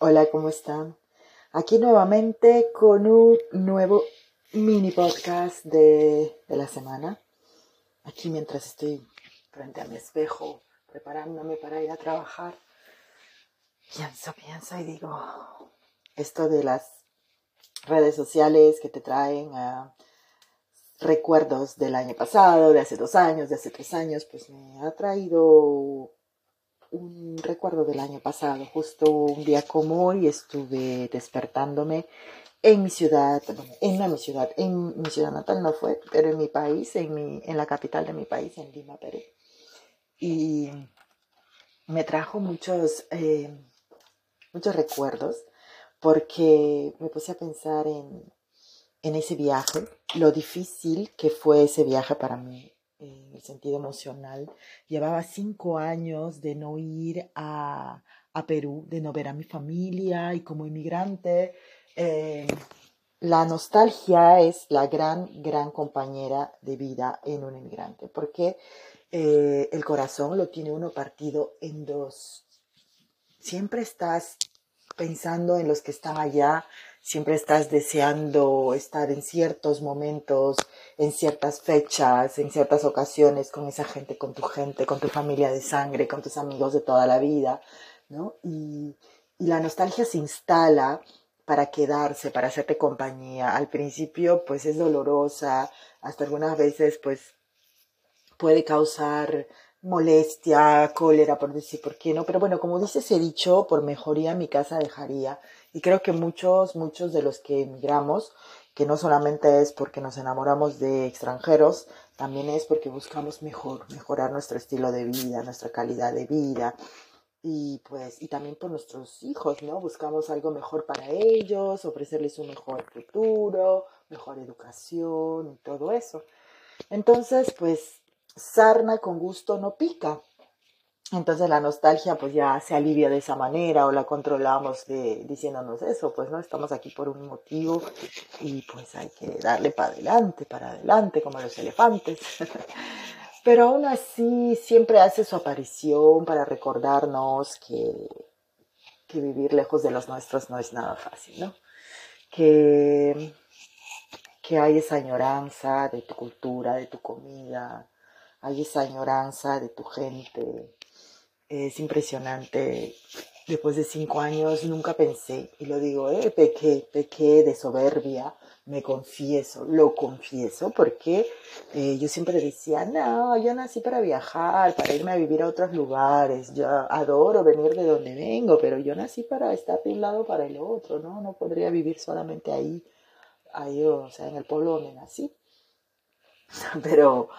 Hola, ¿cómo están? Aquí nuevamente con un nuevo mini podcast de, la semana. Aquí mientras estoy frente a mi espejo preparándome para ir a trabajar, pienso, pienso y digo, esto de las redes sociales que te traen recuerdos del año pasado, de hace dos años, de hace tres años, pues me ha traído un recuerdo del año pasado. Justo un día como hoy estuve despertándome en mi ciudad, en mi ciudad, en mi ciudad natal no fue, pero en mi país, en, mi, en la capital de mi país, en Lima, Perú. Y me trajo muchos, eh, muchos recuerdos porque me puse a pensar en, en ese viaje, lo difícil que fue ese viaje para mí, en el sentido emocional. Llevaba cinco años de no ir a, a Perú, de no ver a mi familia y como inmigrante. Eh, la nostalgia es la gran, gran compañera de vida en un inmigrante, porque eh, el corazón lo tiene uno partido en dos. Siempre estás pensando en los que están allá, siempre estás deseando estar en ciertos momentos, en ciertas fechas, en ciertas ocasiones con esa gente, con tu gente, con tu familia de sangre, con tus amigos de toda la vida, ¿no? Y, y la nostalgia se instala para quedarse, para hacerte compañía. Al principio, pues es dolorosa, hasta algunas veces, pues puede causar molestia, cólera, por decir por qué no. Pero bueno, como dice ese dicho, por mejoría mi casa dejaría. Y creo que muchos, muchos de los que emigramos, que no solamente es porque nos enamoramos de extranjeros, también es porque buscamos mejor, mejorar nuestro estilo de vida, nuestra calidad de vida. Y pues, y también por nuestros hijos, ¿no? Buscamos algo mejor para ellos, ofrecerles un mejor futuro, mejor educación y todo eso. Entonces, pues, sarna con gusto no pica. Entonces la nostalgia pues ya se alivia de esa manera o la controlamos de, diciéndonos eso, pues no estamos aquí por un motivo y pues hay que darle para adelante, para adelante como los elefantes. Pero aún así siempre hace su aparición para recordarnos que, que vivir lejos de los nuestros no es nada fácil, ¿no? Que, que hay esa añoranza de tu cultura, de tu comida, hay esa añoranza de tu gente, es impresionante. Después de cinco años nunca pensé, y lo digo, eh, pequé, pequé de soberbia, me confieso, lo confieso, porque eh, yo siempre decía, no, yo nací para viajar, para irme a vivir a otros lugares, yo adoro venir de donde vengo, pero yo nací para estar de un lado para el otro, ¿no? No podría vivir solamente ahí, ahí, o sea, en el pueblo donde nací. Pero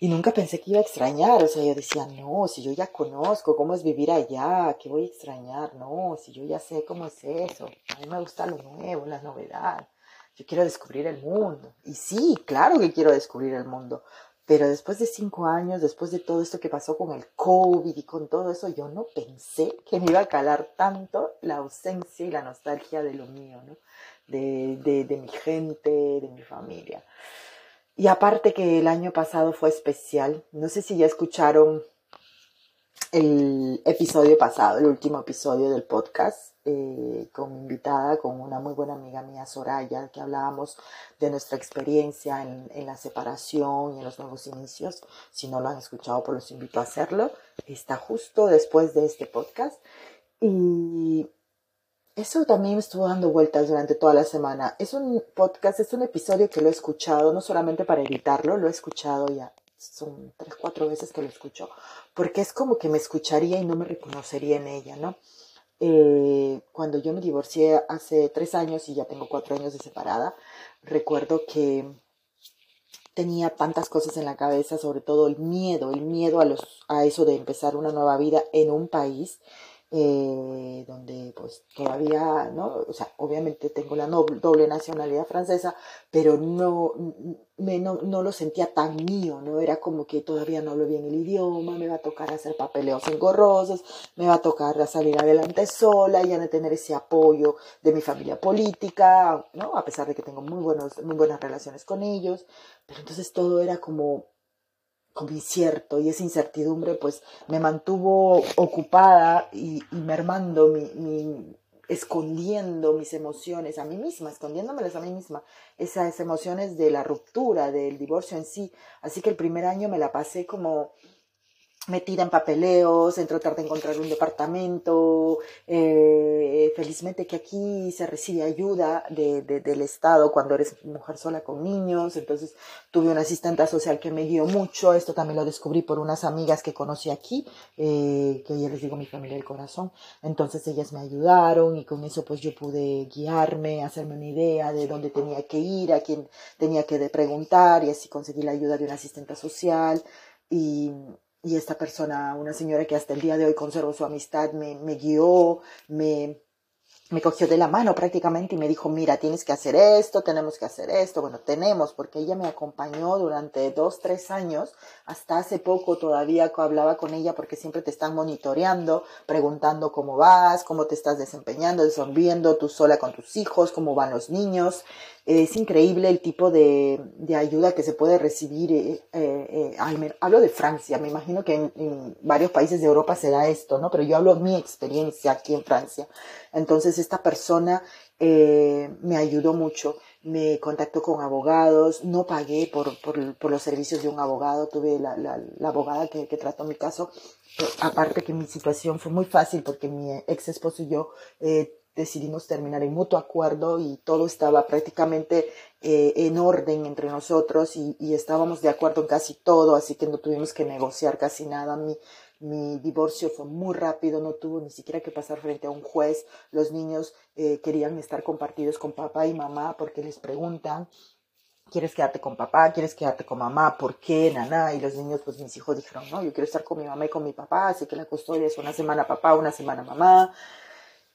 y nunca pensé que iba a extrañar, o sea, yo decía, no, si yo ya conozco cómo es vivir allá, ¿qué voy a extrañar? No, si yo ya sé cómo es eso, a mí me gusta lo nuevo, la novedad, yo quiero descubrir el mundo. Y sí, claro que quiero descubrir el mundo, pero después de cinco años, después de todo esto que pasó con el COVID y con todo eso, yo no pensé que me iba a calar tanto la ausencia y la nostalgia de lo mío, ¿no? De, de, de mi gente, de mi familia. Y aparte que el año pasado fue especial, no sé si ya escucharon el episodio pasado, el último episodio del podcast, eh, con invitada, con una muy buena amiga mía, Soraya, que hablábamos de nuestra experiencia en, en, la separación y en los nuevos inicios. Si no lo han escuchado, pues los invito a hacerlo. Está justo después de este podcast. Y eso también me estuvo dando vueltas durante toda la semana. Es un podcast, es un episodio que lo he escuchado, no solamente para editarlo, lo he escuchado ya. Son tres, cuatro veces que lo escucho, porque es como que me escucharía y no me reconocería en ella, ¿no? Eh, cuando yo me divorcié hace tres años y ya tengo cuatro años de separada, recuerdo que tenía tantas cosas en la cabeza, sobre todo el miedo, el miedo a, los, a eso de empezar una nueva vida en un país eh, donde pues todavía, ¿no? O sea, obviamente tengo la doble nacionalidad francesa, pero no, me, no, no, lo sentía tan mío, ¿no? Era como que todavía no hablo bien el idioma, me va a tocar hacer papeleos engorrosos, me va a tocar salir adelante sola, y ya no tener ese apoyo de mi familia política, ¿no? A pesar de que tengo muy, buenos, muy buenas relaciones con ellos, pero entonces todo era como como incierto y esa incertidumbre pues me mantuvo ocupada y, y mermando mi, mi, escondiendo mis emociones a mí misma, escondiéndomelas a mí misma, esas emociones de la ruptura, del divorcio en sí. Así que el primer año me la pasé como metida en papeleos, en tratar de encontrar un departamento. Eh, felizmente que aquí se recibe ayuda de, del Estado cuando eres mujer sola con niños. Entonces tuve una asistente social que me guió mucho. Esto también lo descubrí por unas amigas que conocí aquí, eh, que ya les digo mi familia del corazón. Entonces ellas me ayudaron y con eso pues yo pude guiarme, hacerme una idea de dónde tenía que ir, a quién tenía que preguntar y así conseguí la ayuda de una asistente social. Y, y esta persona, una señora que hasta el día de hoy conservo su amistad, me, me guió, me, me cogió de la mano prácticamente y me dijo, mira, tienes que hacer esto, tenemos que hacer esto. Bueno, tenemos, porque ella me acompañó durante dos, tres años. Hasta hace poco todavía hablaba con ella porque siempre te están monitoreando, preguntando cómo vas, cómo te estás desempeñando, viendo tú sola con tus hijos, cómo van los niños. Es increíble el tipo de, de ayuda que se puede recibir. Eh, eh, eh hablo de Francia, me imagino que en, en, varios países de Europa se da esto, ¿no? Pero yo hablo de mi experiencia aquí en Francia. Entonces esta persona eh, me ayudó mucho, me contactó con abogados, no pagué por, por, por los servicios de un abogado, tuve la, la, la abogada que, que, trató mi caso. aparte que mi situación fue muy fácil porque mi ex esposo y yo eh, decidimos terminar en mutuo acuerdo y todo estaba prácticamente eh, en orden entre nosotros y, y, estábamos de acuerdo en casi todo, así que no tuvimos que negociar casi nada. Mi, mi divorcio fue muy rápido, no tuvo ni siquiera que pasar frente a un juez. Los niños eh, querían estar compartidos con papá y mamá porque les preguntan ¿quieres quedarte con papá? ¿Quieres quedarte con mamá? ¿Por qué, nana? Y los niños, pues mis hijos dijeron, no, yo quiero estar con mi mamá y con mi papá, así que la custodia es una semana papá, una semana mamá.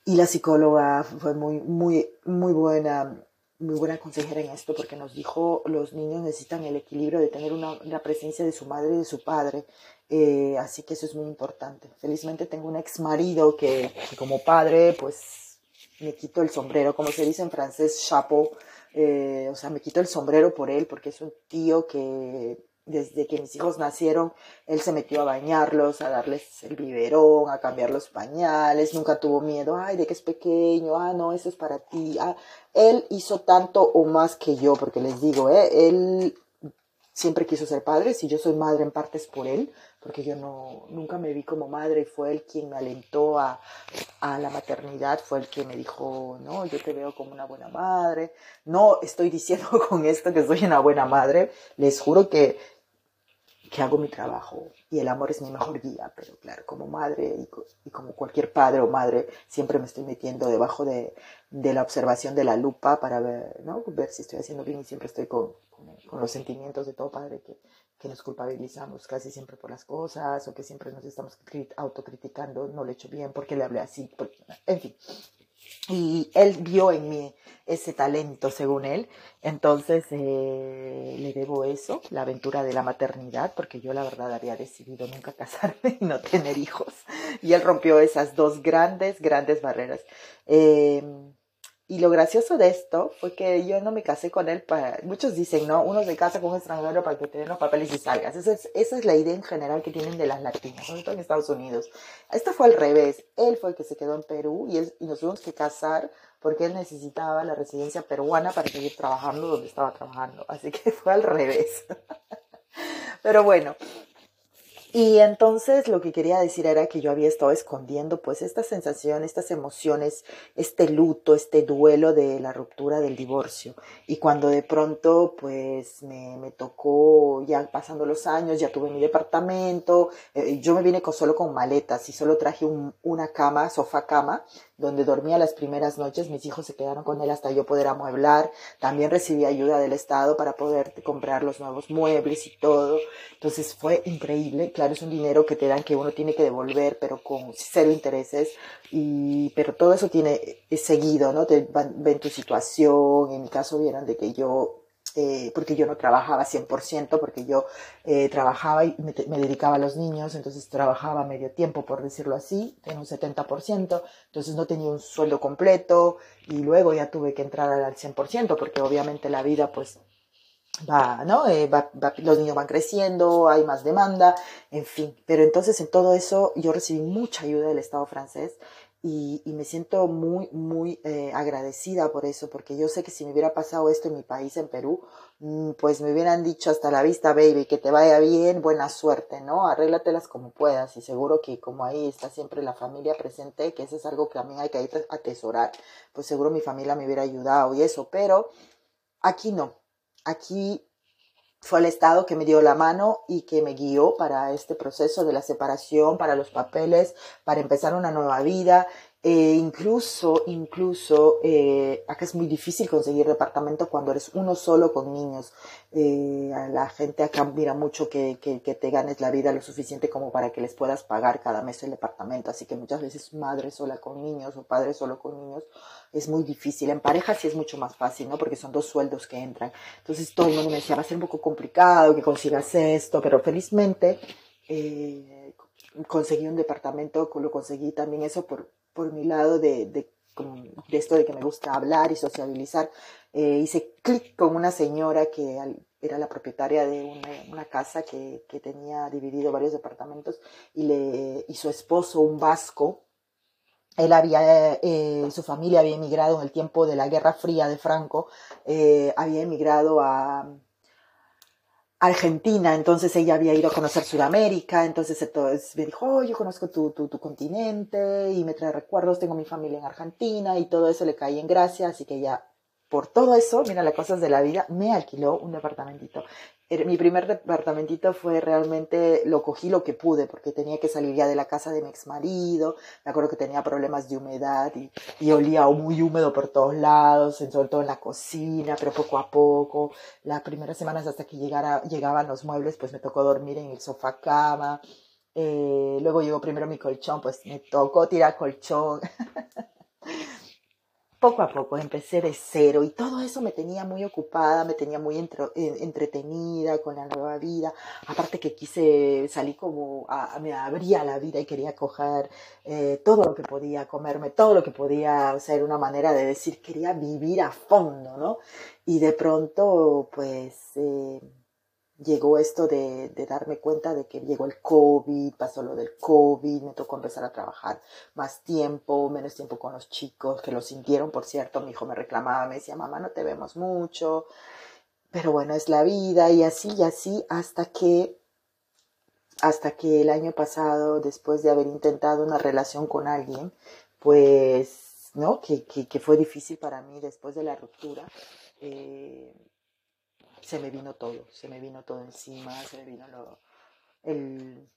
Y la psicóloga fue muy, muy, muy buena, muy buena consejera en esto porque nos dijo, los niños necesitan el equilibrio de tener una, la presencia de su madre y de su padre. Eh, así que eso es muy importante. Felizmente tengo un ex marido que, que, como padre, pues me quito el sombrero, como se dice en francés, chapeau. Eh, o sea, me quito el sombrero por él porque es un tío que desde que mis hijos nacieron, él se metió a bañarlos, a darles el biberón, a cambiar los pañales, nunca tuvo miedo, ay, de que es pequeño, ah, no, eso es para ti. Ah, él hizo tanto o más que yo, porque les digo, eh, él siempre quiso ser padre, si yo soy madre en parte es por él, porque yo no, nunca me vi como madre y fue él quien me alentó a, a la maternidad, fue el que me dijo, no, yo te veo como una buena madre, no estoy diciendo con esto que soy una buena madre, les juro que que hago mi trabajo y el amor es mi mejor guía, pero claro, como madre y, como cualquier padre o madre, siempre me estoy metiendo debajo de, la observación de la lupa para ver, ¿no? ver si estoy haciendo bien y siempre estoy con, los sentimientos de todo padre que, nos culpabilizamos casi siempre por las cosas o que siempre nos estamos autocriticando, no lo he hecho bien, porque le hablé así, en fin. Y él vio en mí ese talento, según él. Entonces eh, le debo eso, la aventura de la maternidad, porque yo la verdad había decidido nunca casarme y no tener hijos. Y él rompió esas dos grandes, grandes barreras. Eh, y lo gracioso de esto fue que yo no me casé con él para... Muchos dicen, ¿no? Uno se casa con un extranjero para que tenga los papeles y salgas. Esa es, esa es la idea en general que tienen de las latinas, sobre en Estados Unidos. Esto fue al revés. Él fue el que se quedó en Perú y, él, y nos tuvimos que casar porque él necesitaba la residencia peruana para seguir trabajando donde estaba trabajando. Así que fue al revés. Pero bueno, y entonces lo que quería decir era que yo había estado escondiendo pues esta sensación, estas emociones, este luto, este duelo de la ruptura del divorcio. Y cuando de pronto pues me, me tocó, ya pasando los años, ya tuve mi departamento, eh, yo me vine con, solo con maletas y solo traje un, una cama, sofá cama, donde dormía las primeras noches, mis hijos se quedaron con él hasta yo poder amueblar, también recibí ayuda del Estado para poder comprar los nuevos muebles y todo, entonces fue increíble, claro, es un dinero que te dan que uno tiene que devolver, pero con cero intereses, y, pero todo eso tiene es seguido, ¿no? Te ven tu situación, en mi caso vieron de que yo eh, porque yo no trabajaba 100%, porque yo eh, trabajaba y me, dedicaba a los niños, entonces trabajaba medio tiempo, por decirlo así, en un 70%, entonces no tenía un sueldo completo y luego ya tuve que entrar al 100%, porque obviamente la vida pues va, ¿no? Eh, va, va, los niños van creciendo, hay más demanda, en fin, pero entonces en todo eso yo recibí mucha ayuda del Estado francés y, me siento muy, muy eh, agradecida por eso, porque yo sé que si me hubiera pasado esto en mi país, en Perú, mm, pues me hubieran dicho hasta la vista, baby, que te vaya bien, buena suerte, ¿no? Arréglatelas como puedas y seguro que como ahí está siempre la familia presente, que eso es algo que a mí hay que atesorar, pues seguro mi familia me hubiera ayudado y eso, pero aquí no, aquí fue el Estado que me dio la mano y que me guió para este proceso de la separación, para los papeles, para empezar una nueva vida eh, incluso, incluso, eh, acá es muy difícil conseguir departamento cuando eres uno solo con niños. Eh, la gente acá mira mucho que, que, que, te ganes la vida lo suficiente como para que les puedas pagar cada mes el departamento. Así que muchas veces madre sola con niños o padre solo con niños es muy difícil. En pareja sí es mucho más fácil, ¿no? Porque son dos sueldos que entran. Entonces todo el mundo me decía, va a ser un poco complicado que consigas esto, pero felizmente eh, conseguí un departamento, lo conseguí también eso por por mi lado de, de, esto de que me gusta hablar y sociabilizar, eh, hice clic con una señora que era la propietaria de una, casa que, que, tenía dividido varios departamentos y, le, y su esposo, un vasco, él había, eh, su familia había emigrado en el tiempo de la Guerra Fría de Franco, eh, había emigrado a, Argentina, entonces ella había ido a conocer Sudamérica, entonces, me dijo, oh, yo conozco tu, tu, tu, continente y me trae recuerdos, tengo mi familia en Argentina y todo eso le caí en gracia, así que ella por todo eso, mira las cosas de la vida, me alquiló un departamentito. Mi primer departamentito fue realmente, lo cogí lo que pude, porque tenía que salir ya de la casa de mi ex marido, me acuerdo que tenía problemas de humedad y, y olía muy húmedo por todos lados, sobre todo en la cocina, pero poco a poco, las primeras semanas hasta que llegara, llegaban los muebles, pues me tocó dormir en el sofá cama, eh, luego llegó primero mi colchón, pues me tocó tirar colchón. poco a poco empecé de cero y todo eso me tenía muy ocupada, me tenía muy eh, entretenida con la nueva vida. Aparte que quise salir como, a, me abría la vida y quería coger eh, todo lo que podía, comerme todo lo que podía, o sea, era una manera de decir, quería vivir a fondo, ¿no? Y de pronto, pues... Eh, llegó esto de, de, darme cuenta de que llegó el COVID, pasó lo del COVID, me tocó empezar a trabajar más tiempo, menos tiempo con los chicos, que lo sintieron, por cierto, mi hijo me reclamaba, me decía, mamá, no te vemos mucho, pero bueno, es la vida y así y así hasta que hasta que el año pasado, después de haber intentado una relación con alguien, pues, ¿no? Que, que, que fue difícil para mí después de la ruptura, eh, se me vino todo, se me vino todo encima, se me vino lo, el...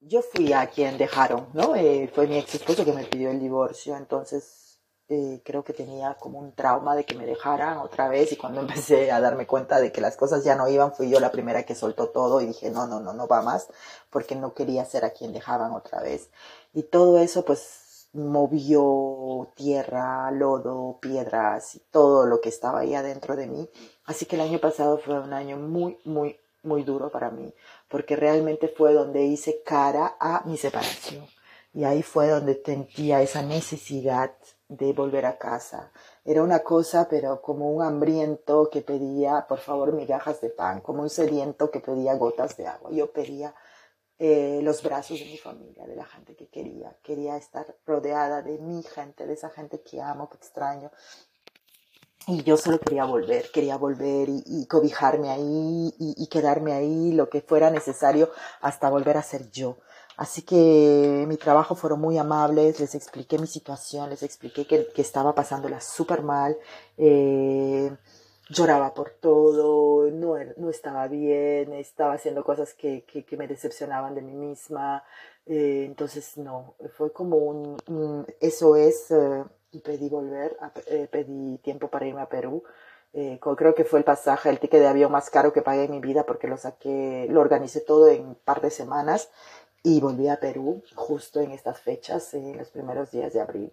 Yo fui a quien dejaron, ¿no? Eh, fue mi ex esposo que me pidió el divorcio, entonces eh, creo que tenía como un trauma de que me dejaran otra vez y cuando empecé a darme cuenta de que las cosas ya no iban, fui yo la primera que soltó todo y dije, no, no, no, no va más, porque no quería ser a quien dejaban otra vez. Y todo eso, pues movió tierra, lodo, piedras y todo lo que estaba ahí adentro de mí. Así que el año pasado fue un año muy, muy, muy duro para mí, porque realmente fue donde hice cara a mi separación. Y ahí fue donde sentía esa necesidad de volver a casa. Era una cosa, pero como un hambriento que pedía, por favor, migajas de pan, como un sediento que pedía gotas de agua. Yo pedía eh, los brazos de mi familia, de la gente que quería. Quería estar rodeada de mi gente, de esa gente que amo, que extraño. Y yo solo quería volver, quería volver y, cobijarme ahí y, quedarme ahí lo que fuera necesario hasta volver a ser yo. Así que mi trabajo fueron muy amables, les expliqué mi situación, les expliqué que, que estaba pasándola súper mal. Eh, lloraba por todo, no, no estaba bien, estaba haciendo cosas que, que, me decepcionaban de mí misma. Eh, entonces, no, fue como un, eso es, eh, y pedí volver, eh, pedí tiempo para irme a Perú. creo que fue el pasaje, el ticket de avión más caro que pagué en mi vida porque lo saqué, lo organicé todo en un par de semanas y volví a Perú justo en estas fechas, en los primeros días de abril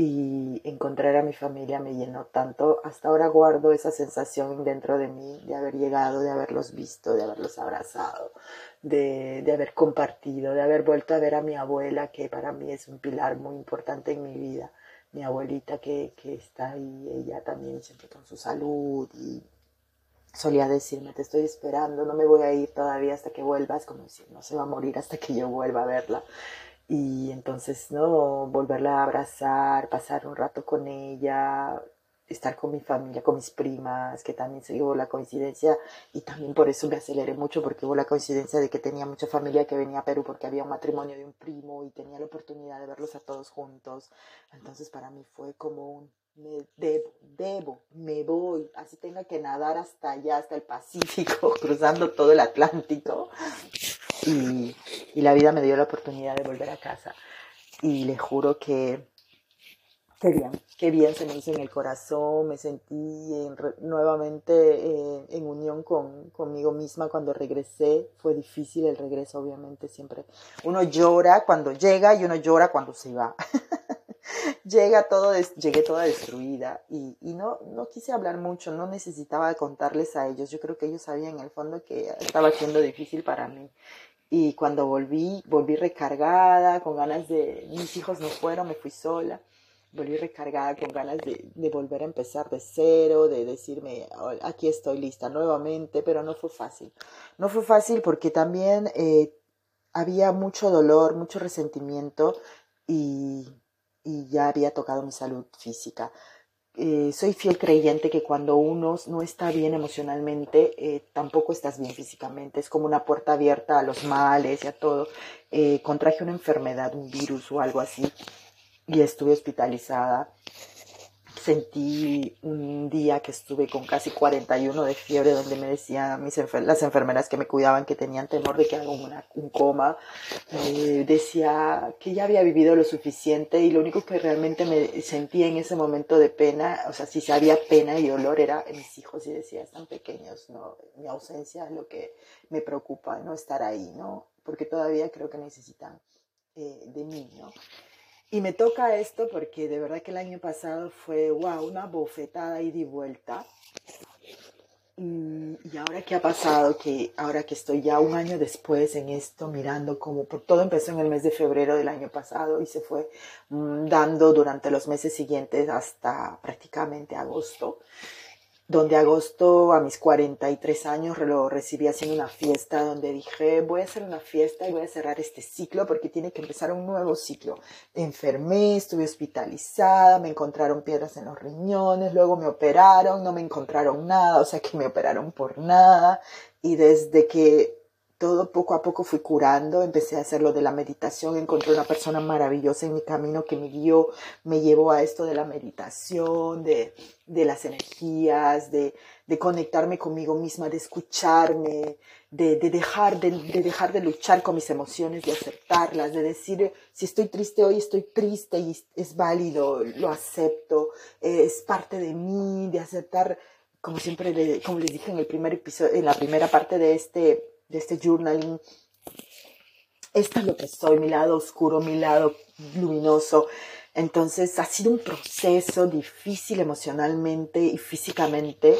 y encontrar a mi familia me llenó tanto. Hasta ahora guardo esa sensación dentro de mí de haber llegado, de haberlos visto, de haberlos abrazado, de, de, haber compartido, de haber vuelto a ver a mi abuela, que para mí es un pilar muy importante en mi vida. Mi abuelita que, que está ahí, ella también siempre con su salud y solía decirme, te estoy esperando, no me voy a ir todavía hasta que vuelvas, como decir, no se va a morir hasta que yo vuelva a verla. y entonces, ¿no? Volverla a abrazar, pasar un rato con ella, estar con mi familia, con mis primas, que también se dio la coincidencia y también por eso me aceleré mucho porque hubo la coincidencia de que tenía mucha familia que venía a Perú porque había un matrimonio de un primo y tenía la oportunidad de verlos a todos juntos. Entonces para mí fue como un me debo, debo, me voy, así tenga que nadar hasta allá, hasta el Pacífico, cruzando todo el Atlántico. Y, y la vida me dio la oportunidad de volver a casa. Y le juro que Qué bien, qué bien se me hizo en el corazón, me sentí nuevamente eh, en unión con, conmigo misma cuando regresé. Fue difícil el regreso, obviamente, siempre. Uno llora cuando llega y uno llora cuando se va. Llega todo, llegué toda destruida y, y, no, no quise hablar mucho, no necesitaba contarles a ellos. Yo creo que ellos sabían en el fondo que estaba siendo difícil para mí. Y cuando volví, volví recargada, con ganas de, mis hijos no fueron, me fui sola volví recargada con ganas de, volver a empezar de cero, de decirme, aquí estoy lista nuevamente, pero no fue fácil. No fue fácil porque también eh, había mucho dolor, mucho resentimiento y, y, ya había tocado mi salud física. Eh, soy fiel creyente que cuando uno no está bien emocionalmente, eh, tampoco estás bien físicamente. Es como una puerta abierta a los males y a todo. contraje una enfermedad, un virus o algo así y estuve hospitalizada. Sentí un día que estuve con casi 41 de fiebre, donde me decían mis las enfermeras que me cuidaban que tenían temor de que haga un coma. decía que ya había vivido lo suficiente y lo único que realmente me sentía en ese momento de pena, o sea, si sabía pena y dolor, era mis hijos y decía, están pequeños, ¿no? Mi ausencia es lo que me preocupa, no estar ahí, ¿no? Porque todavía creo que necesitan eh, de mí, ¿no? Y me toca esto porque de verdad que el año pasado fue, wow, una bofetada y de vuelta. Y, ahora que ha pasado, que ahora que estoy ya un año después en esto, mirando por todo empezó en el mes de febrero del año pasado y se fue mm, dando durante los meses siguientes hasta prácticamente agosto donde agosto a mis 43 años lo recibí haciendo una fiesta donde dije voy a hacer una fiesta y voy a cerrar este ciclo porque tiene que empezar un nuevo ciclo. Enfermé, estuve hospitalizada, me encontraron piedras en los riñones, luego me operaron, no me encontraron nada, o sea que me operaron por nada y desde que todo poco a poco fui curando, empecé a hacer lo de la meditación, encontré una persona maravillosa en mi camino que me guió, me llevó a esto de la meditación, de, de las energías, de, de, conectarme conmigo misma, de escucharme, de, de dejar, de, dejar de luchar con mis emociones, de aceptarlas, de decir, si estoy triste hoy, estoy triste y es válido, lo acepto, es parte de mí, de aceptar, como siempre, como les dije en el primer episodio, en la primera parte de este de este journaling. Esto es lo que soy, mi lado oscuro, mi lado luminoso. Entonces ha sido un proceso difícil emocionalmente y físicamente.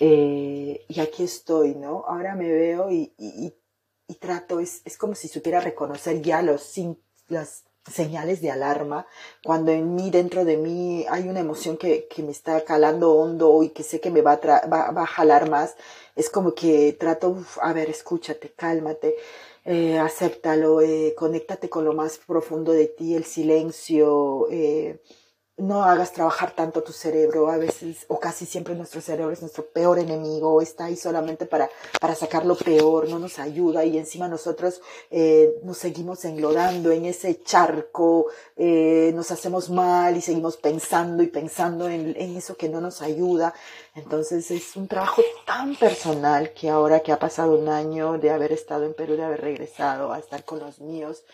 Eh, y aquí estoy, ¿no? Ahora me veo y, y, y trato, es, es, como si supiera reconocer ya los, las señales de alarma, cuando en mí, dentro de mí, hay una emoción que, que me está calando hondo y que sé que me va a, va, va a jalar más es como que trato, a ver, escúchate, cálmate, eh, acéptalo, eh, conéctate con lo más profundo de ti, el silencio, eh, no hagas trabajar tanto tu cerebro, a veces o casi siempre nuestro cerebro es nuestro peor enemigo, está ahí solamente para, para sacar lo peor, no nos ayuda y encima nosotros eh, nos seguimos enlodando en ese charco, eh, nos hacemos mal y seguimos pensando y pensando en, en eso que no nos ayuda. Entonces es un trabajo tan personal que ahora que ha pasado un año de haber estado en Perú, de haber regresado a estar con los míos,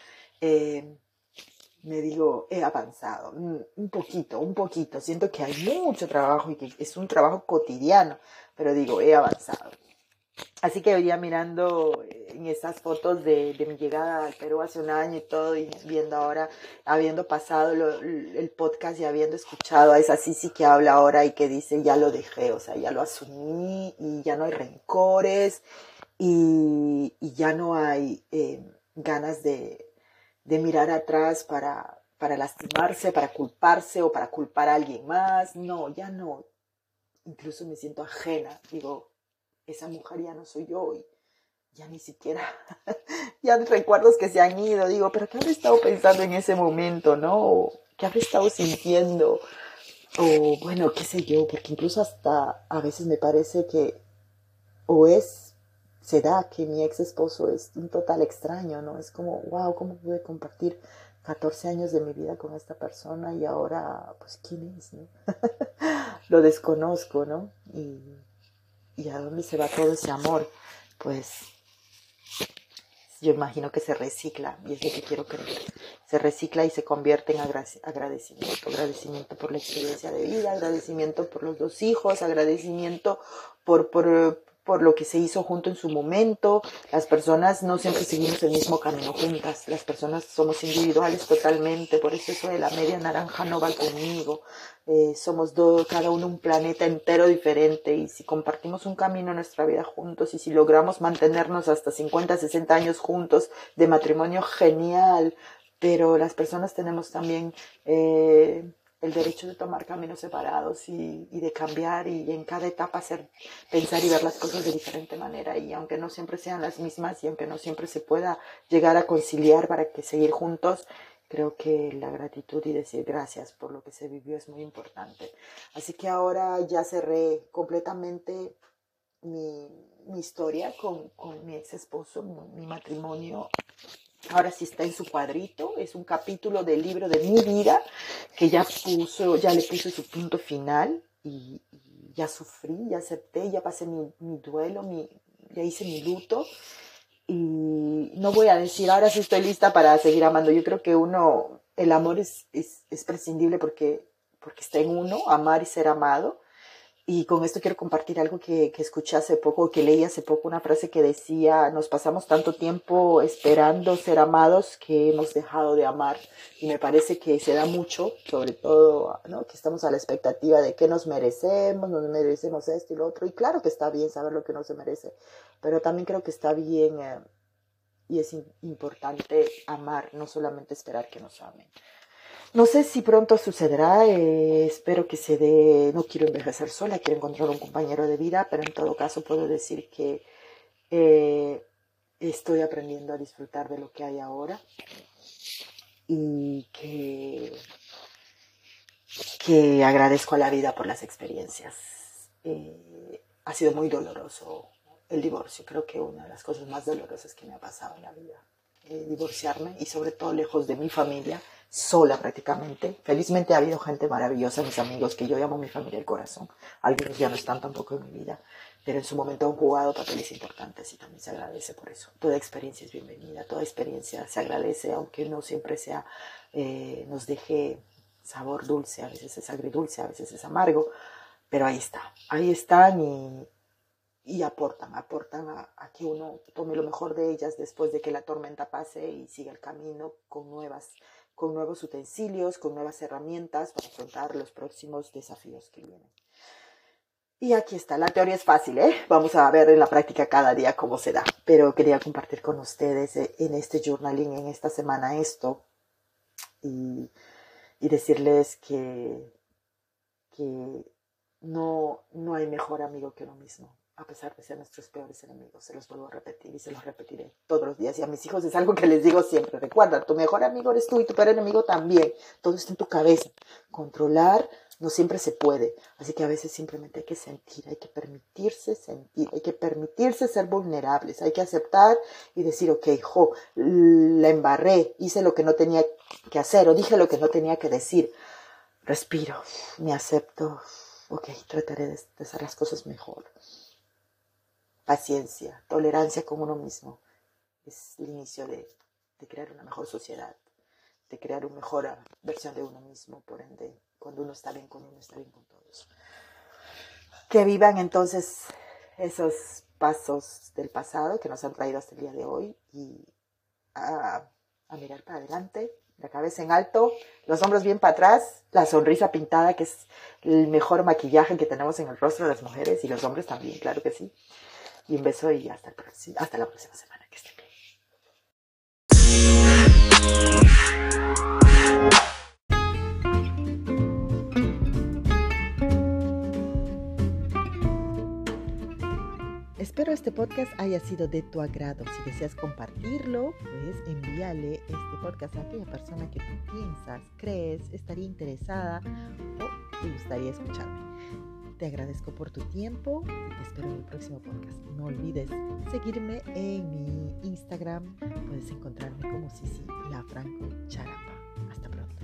eh, me digo, he avanzado, mm, un poquito, un poquito. Siento que hay mucho trabajo y que es un trabajo cotidiano, pero digo, he avanzado. Así que hoy día mirando eh, en esas fotos de, de, mi llegada al Perú hace un año y todo, y viendo ahora, habiendo pasado el podcast y habiendo escuchado a esa Sisi que habla ahora y que dice, ya lo dejé, o sea, ya lo asumí y ya no hay rencores y, ya no hay eh, ganas de, de mirar atrás para, para lastimarse, para culparse o para culpar a alguien más. No, ya no. Incluso me siento ajena. Digo, esa mujer ya no soy yo. Y ya ni siquiera, ya recuerdos que se han ido, digo, pero ¿qué habré estado pensando en ese momento, no? ¿Qué habré estado sintiendo? O bueno, qué sé yo, porque incluso hasta a veces me parece que o es, se da que mi ex esposo es un total extraño, ¿no? Es como, wow, ¿cómo pude compartir 14 años de mi vida con esta persona y ahora, pues, ¿quién es, no? Lo desconozco, ¿no? Y, y a dónde se va todo ese amor, pues yo imagino que se recicla, y es lo que quiero creer. Se recicla y se convierte en agradecimiento. Agradecimiento por la experiencia de vida, agradecimiento por los dos hijos, agradecimiento por, por, por lo que se hizo junto en su momento. Las personas no siempre seguimos el mismo camino juntas. Las personas somos individuales totalmente. Por eso eso de la media naranja no va conmigo. Eh, somos dos, cada uno un planeta entero diferente. Y si compartimos un camino en nuestra vida juntos y si logramos mantenernos hasta 50, 60 años juntos de matrimonio, genial. Pero las personas tenemos también... Eh, el derecho de tomar caminos separados y, de cambiar y en cada etapa hacer, pensar y ver las cosas de diferente manera y aunque no siempre sean las mismas y aunque no siempre se pueda llegar a conciliar para que seguir juntos, creo que la gratitud y decir gracias por lo que se vivió es muy importante. Así que ahora ya cerré completamente mi, historia con, mi ex esposo, mi matrimonio ahora sí está en su cuadrito, es un capítulo del libro de mi vida que ya puso, ya le puse su punto final y, ya sufrí, ya acepté, ya pasé mi, duelo, mi, ya hice mi luto y no voy a decir ahora sí estoy lista para seguir amando. Yo creo que uno, el amor es, es, es prescindible porque, porque está en uno, amar y ser amado y con esto quiero compartir algo que, que, escuché hace poco, que leí hace poco, una frase que decía, nos pasamos tanto tiempo esperando ser amados que hemos dejado de amar. Y me parece que se da mucho, sobre todo, ¿no? que estamos a la expectativa de que nos merecemos, nos merecemos esto y lo otro. Y claro que está bien saber lo que no se merece, pero también creo que está bien eh, y es importante amar, no solamente esperar que nos amen. No sé si pronto sucederá, eh, espero que se dé, no quiero envejecer sola, quiero encontrar un compañero de vida, pero en todo caso puedo decir que eh, estoy aprendiendo a disfrutar de lo que hay ahora y que, que agradezco a la vida por las experiencias. Eh, ha sido muy doloroso el divorcio, creo que una de las cosas más dolorosas que me ha pasado en la vida, divorciarme y sobre todo lejos de mi familia sola prácticamente. Felizmente ha habido gente maravillosa, mis amigos, que yo llamo mi familia el corazón. Algunos ya no están tampoco en mi vida, pero en su momento han jugado papeles importantes y también se agradece por eso. Toda experiencia es bienvenida, toda experiencia se agradece, aunque no siempre sea, eh, nos deje sabor dulce, a veces es agridulce, a veces es amargo, pero ahí está, ahí están y, aportan, aportan a, a, que uno tome lo mejor de ellas después de que la tormenta pase y siga el camino con nuevas con nuevos utensilios, con nuevas herramientas para afrontar los próximos desafíos que vienen. Y aquí está, la teoría es fácil, ¿eh? Vamos a ver en la práctica cada día cómo se da. Pero quería compartir con ustedes eh, en este journaling, en esta semana esto, y, y decirles que, que no, no hay mejor amigo que uno mismo a pesar de ser nuestros peores enemigos. Se los vuelvo a repetir y se los repetiré todos los días. Y a mis hijos es algo que les digo siempre. Recuerda, tu mejor amigo eres tú y tu peor enemigo también. Todo está en tu cabeza. Controlar no siempre se puede. Así que a veces simplemente hay que sentir, hay que permitirse sentir, hay que permitirse ser vulnerables, hay que aceptar y decir, ok, jo, la embarré, hice lo que no tenía que hacer o dije lo que no tenía que decir. Respiro, me acepto, ok, trataré de hacer las cosas mejor paciencia, tolerancia con uno mismo. Es el inicio de, crear una mejor sociedad, de crear una mejor versión de uno mismo, por ende, cuando uno está bien con uno, está bien con todos. Que vivan entonces esos pasos del pasado que nos han traído hasta el día de hoy y a, a mirar para adelante, la cabeza en alto, los hombros bien para atrás, la sonrisa pintada, que es el mejor maquillaje que tenemos en el rostro de las mujeres y los hombres también, claro que sí. Y un beso y hasta, la próxima semana. Que estén bien. Espero este podcast haya sido de tu agrado. Si deseas compartirlo, pues envíale este podcast a aquella persona que tú piensas, crees, estaría interesada o te gustaría escucharme. Te agradezco por tu tiempo y te espero en el próximo podcast. No olvides seguirme en mi Instagram. Puedes encontrarme como Sisi La Franco Charapa. Hasta pronto.